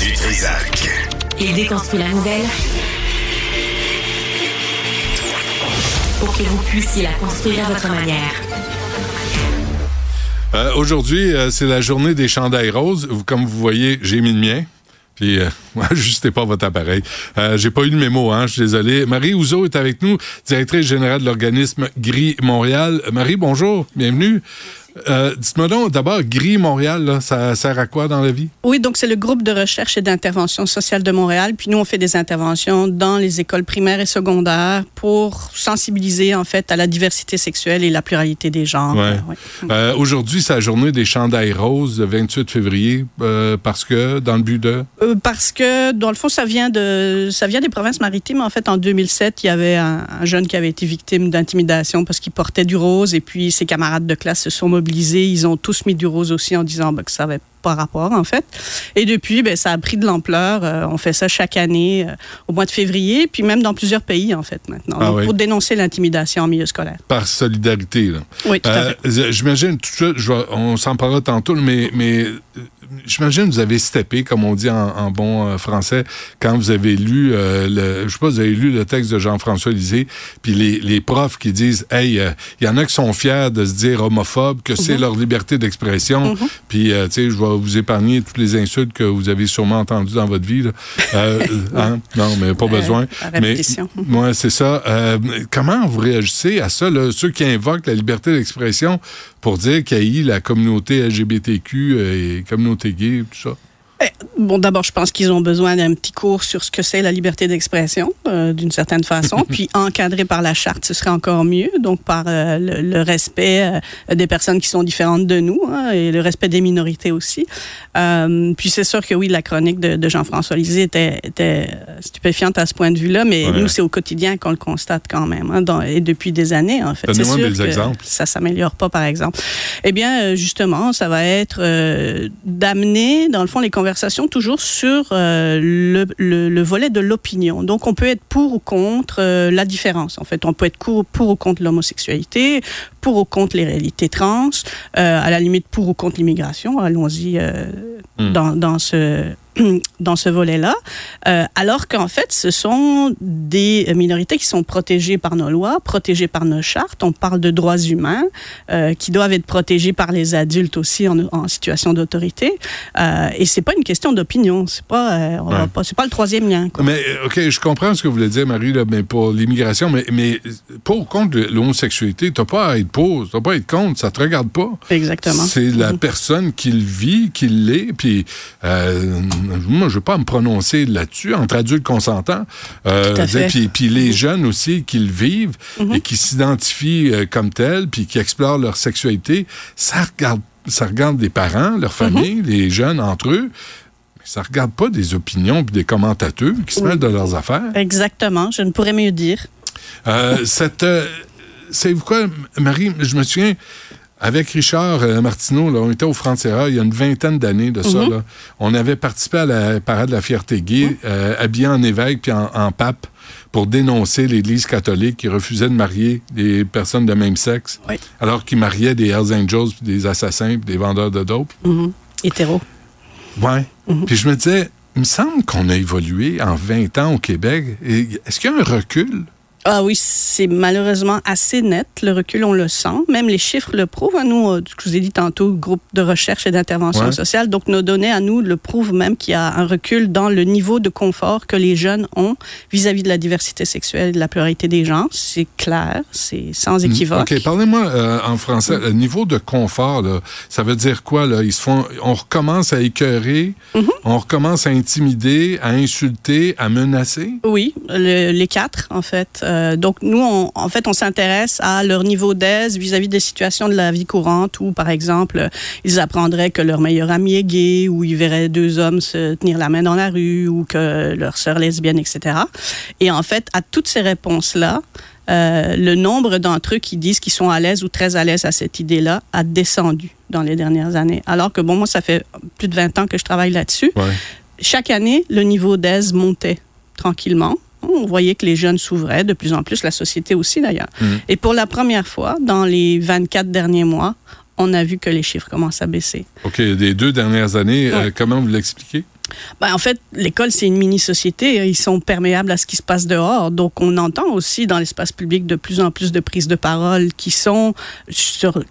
du Trisac. Il déconstruit la nouvelle pour que vous puissiez la construire à votre manière. Euh, Aujourd'hui, euh, c'est la journée des chandails roses. Comme vous voyez, j'ai mis le mien. Puis, euh, ajustez pas votre appareil. Euh, j'ai pas eu le mémo, hein, je suis désolé. Marie Ouzo est avec nous, directrice générale de l'organisme Gris Montréal. Marie, bonjour, bienvenue. Euh, Dites-moi donc, d'abord, Gris Montréal, là, ça sert à quoi dans la vie? Oui, donc c'est le groupe de recherche et d'intervention sociale de Montréal. Puis nous, on fait des interventions dans les écoles primaires et secondaires pour sensibiliser en fait à la diversité sexuelle et la pluralité des genres. Ouais. Euh, ouais. Euh, Aujourd'hui, c'est la journée des chandails roses, le 28 février, euh, parce que, dans le but de... Parce que dans le fond, ça vient de, ça vient des provinces maritimes. En fait, en 2007, il y avait un, un jeune qui avait été victime d'intimidation parce qu'il portait du rose et puis ses camarades de classe se sont mobilisés. Ils ont tous mis du rose aussi en disant ben, que ça avait rapport en fait. Et depuis, ben, ça a pris de l'ampleur. Euh, on fait ça chaque année euh, au mois de février, puis même dans plusieurs pays en fait maintenant, Ah Donc, oui. pour dénoncer l'intimidation en milieu scolaire. Par solidarité, là. Oui, tout à Euh, fait. J'imagine, tout je vais- on s'en parlera tantôt, mais, mais j'imagine que vous avez steppé, comme on dit en, en bon français, quand vous avez lu, le, je sais pas, vous avez lu le texte de Jean-François Lisée, puis les, les profs qui disent, hey, il y en a qui sont fiers de se dire homophobes, que Mhm. c'est leur liberté d'expression, puis, euh, tu sais, je vais vous épargner toutes les insultes que vous avez sûrement entendues dans votre vie. là. Euh, hein? Non, mais pas Euh, besoin. la Mais. Ouais, c'est ça. Euh, comment vous réagissez à ça, là, ceux qui invoquent la liberté d'expression pour dire qu'il y a la communauté LGBTQ et communauté gay, tout ça? Bon, d'abord, je pense qu'ils ont besoin d'un petit cours sur ce que c'est la liberté d'expression, euh, d'une certaine façon, puis encadré par la charte, ce serait encore mieux, donc par euh, le, le respect euh, des personnes qui sont différentes de nous hein, et le respect des minorités aussi. Puis c'est sûr que oui, la chronique de, de Jean-François Lisée était, était stupéfiante à ce point de vue-là, mais Ouais. nous, c'est au quotidien qu'on le constate quand même, hein, dans- et depuis des années, en fait. C'est Donnez-moi sûr des que exemples. ça s'améliore pas, par exemple. Eh bien, justement, ça va être d'amener, dans le fond, les conversations toujours sur euh, le, le- le volet de l'opinion. Donc, on peut être pour ou contre euh, la différence. En fait, on peut être pour, pour ou contre l'homosexualité, pour ou contre les réalités trans, euh, à la limite pour ou contre l'immigration. Allons-y Hmm. dans, dans ce dans ce volet-là, euh, alors qu'en fait, ce sont des minorités qui sont protégées par nos lois, protégées par nos chartes. On parle de droits humains euh, qui doivent être protégés par les adultes aussi en, en situation d'autorité. Euh, et c'est pas une question d'opinion. C'est pas, euh, Ouais. pas, c'est pas le troisième lien. Quoi. Mais, euh, OK, je comprends ce que vous voulez dire, Marie, là, mais pour l'immigration, mais, mais pour ou contre l'homosexualité, t'as pas à être pour, t'as pas à être contre, ça te regarde pas. Exactement. C'est la Mhm. personne qui le vit, qui l'est, puis euh, moi, je veux pas me prononcer là-dessus, entre adultes consentants, euh, puis, puis les jeunes aussi qui le vivent et qui s'identifient euh, comme tels, puis qui explorent leur sexualité, ça regarde, ça regarde des parents, leur famille, les jeunes entre eux, ça regarde pas des opinions puis des commentateurs qui se mêlent de leurs affaires. Exactement. Je ne pourrais mieux dire. Euh, cette, euh, savez-vous quoi, Marie, je me souviens, avec Richard euh, Martineau, là, on était au Frontiera il y a une vingtaine d'années de ça. là. On avait participé à la parade de la fierté gay, euh, habillé en évêque puis en, en pape, pour dénoncer l'Église catholique qui refusait de marier des personnes de même sexe, Oui. alors qu'ils mariaient des Hells Angels, puis des assassins, puis des vendeurs de dope. Mhm. Hétéro. Ouais. Puis je me disais, il me semble qu'on a évolué en 20 ans au Québec. Est-ce qu'il y a un recul? Ah oui, c'est malheureusement assez net. Le recul, on le sent. Même les chiffres le prouvent. hein. Nous, euh, je vous ai dit tantôt, groupe de recherche et d'intervention Ouais. sociale. Donc, nos données à nous le prouvent même qu'il y a un recul dans le niveau de confort que les jeunes ont vis-à-vis de la diversité sexuelle et de la pluralité des genres. C'est clair, c'est sans équivoque. OK, parlez-moi euh, en français. Le niveau de confort, là, ça veut dire quoi? Là? Ils se font, on recommence à écœurer, Mm-hmm. on recommence à intimider, à insulter, à menacer? Oui, le- les quatre, en fait. Euh, donc, nous, on- en fait, on s'intéresse à leur niveau d'aise vis-à-vis des situations de la vie courante où, par exemple, euh, ils apprendraient que leur meilleur ami est gay ou ils verraient deux hommes se tenir la main dans la rue ou que leur sœur lesbienne, etc. Et en fait, à toutes ces réponses-là, euh, le nombre d'entre eux qui disent qu'ils sont à l'aise ou très à l'aise à cette idée-là a descendu dans les dernières années. Alors que, bon, moi, ça fait plus de 20 ans que je travaille là-dessus Ouais. chaque année, le niveau d'aise montait tranquillement. On voyait que les jeunes s'ouvraient de plus en plus, la société aussi d'ailleurs. Mhm. Et pour la première fois, dans les 24 derniers mois, on a vu que les chiffres commencent à baisser. OK, des deux dernières années, euh, comment vous l'expliquez? Ben, en fait, l'école, c'est une mini-société. Ils sont perméables à ce qui se passe dehors. Donc, on entend aussi dans l'espace public de plus en plus de prises de parole qui sont,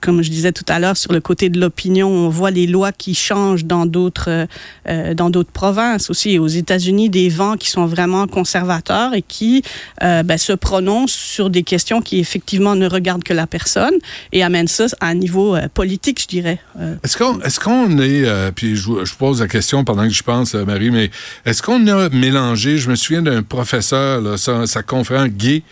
comme je disais tout à l'heure, sur le côté de l'opinion. On voit les lois qui changent dans d'autres, euh, dans d'autres provinces aussi. Aux États-Unis, des vents qui sont vraiment conservateurs et qui euh, ben, se prononcent sur des questions qui, effectivement, ne regardent que la personne et amènent ça à un niveau euh, politique, je dirais. Euh. Est-ce qu'on est, qu'on est puis je, je pose la question pendant que je pense, Marie, mais est-ce qu'on a mélangé, je me souviens d'un professeur, sa, sa conférence gay,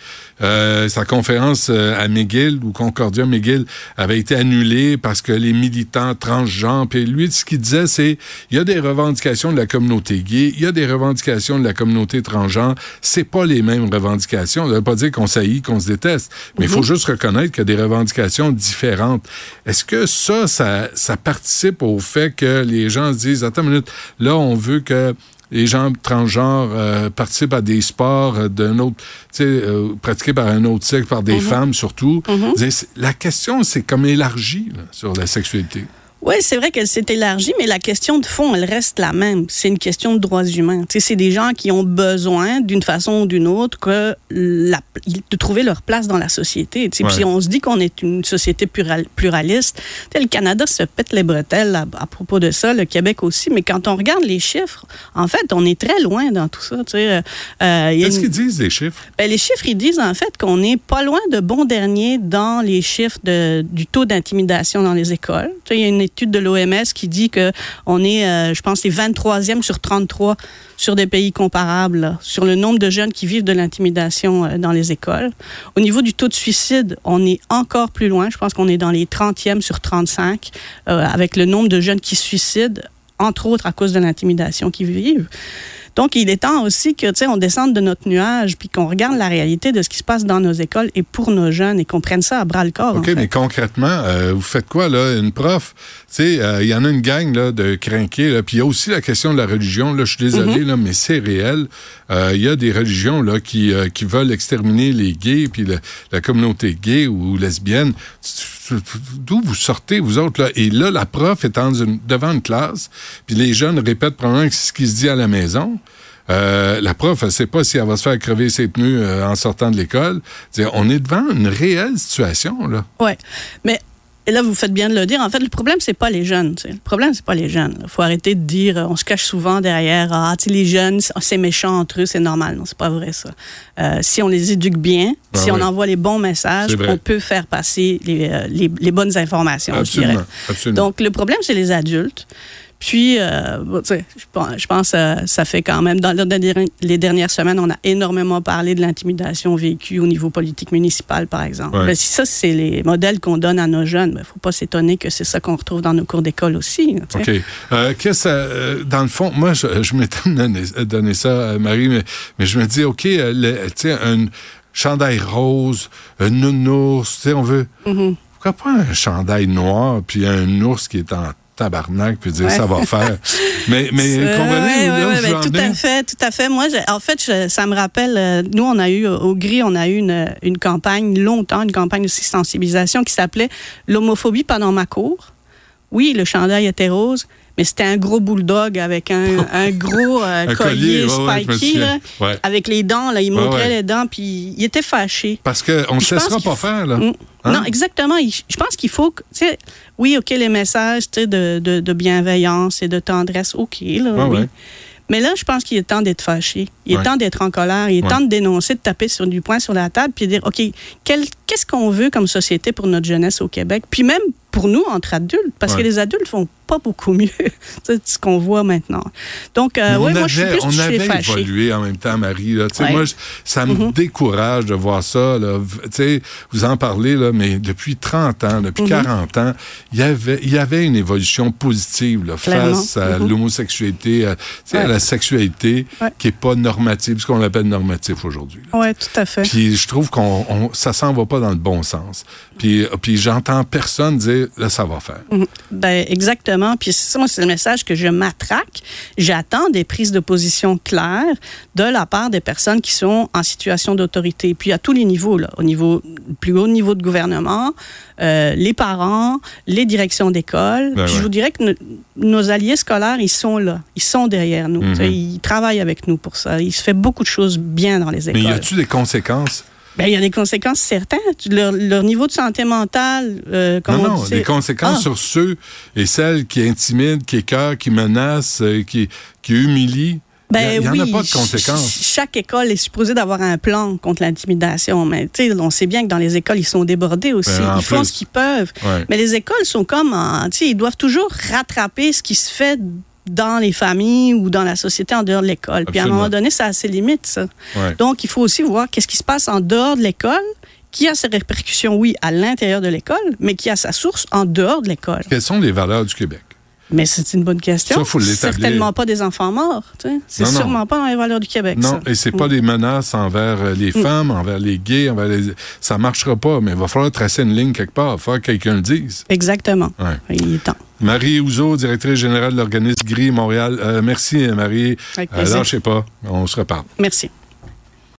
euh, sa conférence euh, à McGill ou Concordia McGill avait été annulée parce que les militants transgenres, puis lui, ce qu'il disait, c'est il y a des revendications de la communauté gay, il y a des revendications de la communauté transgenre, c'est pas les mêmes revendications. Ça veut pas dire qu'on s'haït, qu'on se déteste, mais il faut mhm. juste reconnaître qu'il y a des revendications différentes. Est-ce que ça, ça, ça participe au fait que les gens se disent, attends une minute, là, on veut que les gens transgenres euh, participent à des sports d'un autre, tu sais, euh, pratiqués par un autre sexe, par des mhm. femmes surtout. Mhm. La question, c'est comme élargie sur la sexualité. Oui, c'est vrai qu'elle s'est élargie, mais la question de fond, elle reste la même. C'est une question de droits humains. C'est des gens qui ont besoin, d'une façon ou d'une autre, que la, de trouver leur place dans la société. Puis on se dit qu'on est une société pluraliste. le Canada se pète les bretelles à, propos de ça, le Québec aussi, mais quand on regarde les chiffres, en fait, on est très loin dans tout ça. Euh, Qu'est-ce qu'ils disent, les chiffres? Ben, les chiffres, ils disent en fait qu'on est pas loin de bon dernier dans les chiffres de, du taux d'intimidation dans les écoles. Il y a une étude de l'OMS qui dit que on est, euh, je pense, les 23e sur 33 sur des pays comparables, sur le nombre de jeunes qui vivent de l'intimidation euh, dans les écoles. Au niveau du taux de suicide, on est encore plus loin. Je pense qu'on est dans les 30e sur 35 euh, avec le nombre de jeunes qui suicident, entre autres à cause de l'intimidation qu'ils vivent. Donc, il est temps aussi que, tu sais, on descende de notre nuage puis qu'on regarde la réalité de ce qui se passe dans nos écoles et pour nos jeunes et qu'on prenne ça à bras le corps. OK, mais concrètement, euh, vous faites quoi, là? Une prof, tu sais, euh, il y en a une gang, là, de crinqués, puis il y a aussi la question de la religion, là, je suis désolé, mm-hmm. là, mais c'est réel. Euh, il y a des religions, là, qui, qui veulent exterminer les gays puis la communauté gay ou lesbienne d'où vous sortez, vous autres, là? Et là, la prof est devant une classe, puis les jeunes répètent probablement ce qui se dit à la maison. Euh, la prof, elle sait pas si elle va se faire crever ses pneus euh, en sortant de l'école. On est devant une réelle situation, là. Oui. Mais et là, vous faites bien de le dire. En fait, le problème, c'est pas les jeunes. Le problème, c'est pas les jeunes. Il faut arrêter de dire, on se cache souvent derrière, ah, tu les jeunes, c'est méchant entre eux, c'est normal. Non, c'est pas vrai, ça. Euh, si on les éduque bien, ah si on envoie les bons messages, on peut faire passer les, euh, les, les bonnes informations, absolument, je dirais. Donc, le problème, c'est les adultes. Puis, euh, je pense que ça fait quand même, dans les dernières semaines, on a énormément parlé de l'intimidation vécue au niveau politique municipal, par exemple. Mais si ça, c'est les modèles qu'on donne à nos jeunes, il ne faut pas s'étonner que c'est ça qu'on retrouve dans nos cours d'école aussi. OK. Euh, qu'est-ce, euh, dans le fond, moi, je, je m'étais donné, ça, Marie, mais, mais, je me dis, OK, tu sais, un chandail rose, un nounours, tu sais, on veut... Mm-hmm. Pourquoi pas un chandail noir puis un ours qui est en tabarnak puis dire ça va faire. mais mais comprenez ouais, tout à fait, tout à fait. Moi, en fait, ça me rappelle, euh, nous, on a eu, au GRI, on a eu une, une campagne longtemps, une campagne aussi sensibilisation qui s'appelait L'homophobie pendant ma cour. Oui, le chandail était rose, mais c'était un gros bulldog avec un, un gros euh, collier, spiky, là, avec les dents, là, il montrait les dents, puis il était fâché. Parce qu'on ne cessera pas faire, là. Mm. Hein? Non, exactement. Je pense qu'il faut, oui, OK, les messages de, de, de, bienveillance et de tendresse, OK, là, oui. Mais là, je pense qu'il est temps d'être fâché. Il est temps d'être en colère. Il est temps de dénoncer, de taper sur du poing sur la table, puis de dire, OK, qu'est-ce qu'on veut comme société pour notre jeunesse au Québec? Puis même pour nous, entre adultes, parce que les adultes font pas beaucoup mieux. c'est ce qu'on voit maintenant. Donc, euh, ouais, moi, je suis plus On avait évolué en même temps, Marie. Là. Moi, ça me mm-hmm. décourage de voir ça. Là. Vous en parlez, là, mais depuis 30 ans, depuis 40 mm-hmm. ans, il y avait, y avait une évolution positive là, face à mm-hmm. l'homosexualité, à, à, la sexualité qui n'est pas normative, ce qu'on appelle normatif aujourd'hui. Oui, tout à fait. Puis je trouve qu'on ça s'en va pas dans le bon sens. Puis, puis j'entends personne dire, là, ça va faire. Ben, exactement Exactement. Puis ça, c'est le message que je m'attraque. J'attends des prises de position claires de la part des personnes qui sont en situation d'autorité. Puis à tous les niveaux, là, au niveau plus haut niveau de gouvernement, euh, les parents, les directions d'école. Ben Puis je vous dirais que no- nos alliés scolaires, ils sont là. Ils sont derrière nous. Mhm. Sais, Ils travaillent avec nous pour ça. Il se fait beaucoup de choses bien dans les Mais écoles. y a-tu des conséquences? Ben, il y a des conséquences certaines. Leur, leur niveau de santé mentale, euh, non, on non, des conséquences Ah. sur ceux et celles qui intimident, qui écœurent, qui menacent, euh, qui, qui humilient. Ben Il n'y oui, en a pas de conséquences. ch- Chaque école est supposée d'avoir un plan contre l'intimidation, mais tu sais, on sait bien que dans les écoles, ils sont débordés aussi. Ben, en ils font plus. ce qu'ils peuvent. Ouais. Mais les écoles sont comme, en- tu sais, ils doivent toujours rattraper ce qui se fait dans les familles ou dans la société en dehors de l'école. Puis à un moment donné, ça a ses limites, ça. Ouais. Donc, il faut aussi voir qu'est-ce qui se passe en dehors de l'école, qui a ses répercussions, oui, à l'intérieur de l'école, mais qui a sa source en dehors de l'école. Quelles sont les valeurs du Québec? Mais c'est une bonne question. Ça. Certainement pas des enfants morts. tu sais. C'est non. sûrement pas dans les valeurs du Québec. Non, ça. et c'est pas des menaces envers euh, les Mm. femmes, envers les gays, envers les... Ça marchera pas, mais il va falloir tracer une ligne quelque part. Il va falloir que quelqu'un le dise. Exactement. Ouais. Il est temps. Marie Ouzo, directrice générale de l'organisme Gris Montréal. Euh, merci, Marie. Avec Euh, plaisir. lâchez pas. On se reparle. Merci.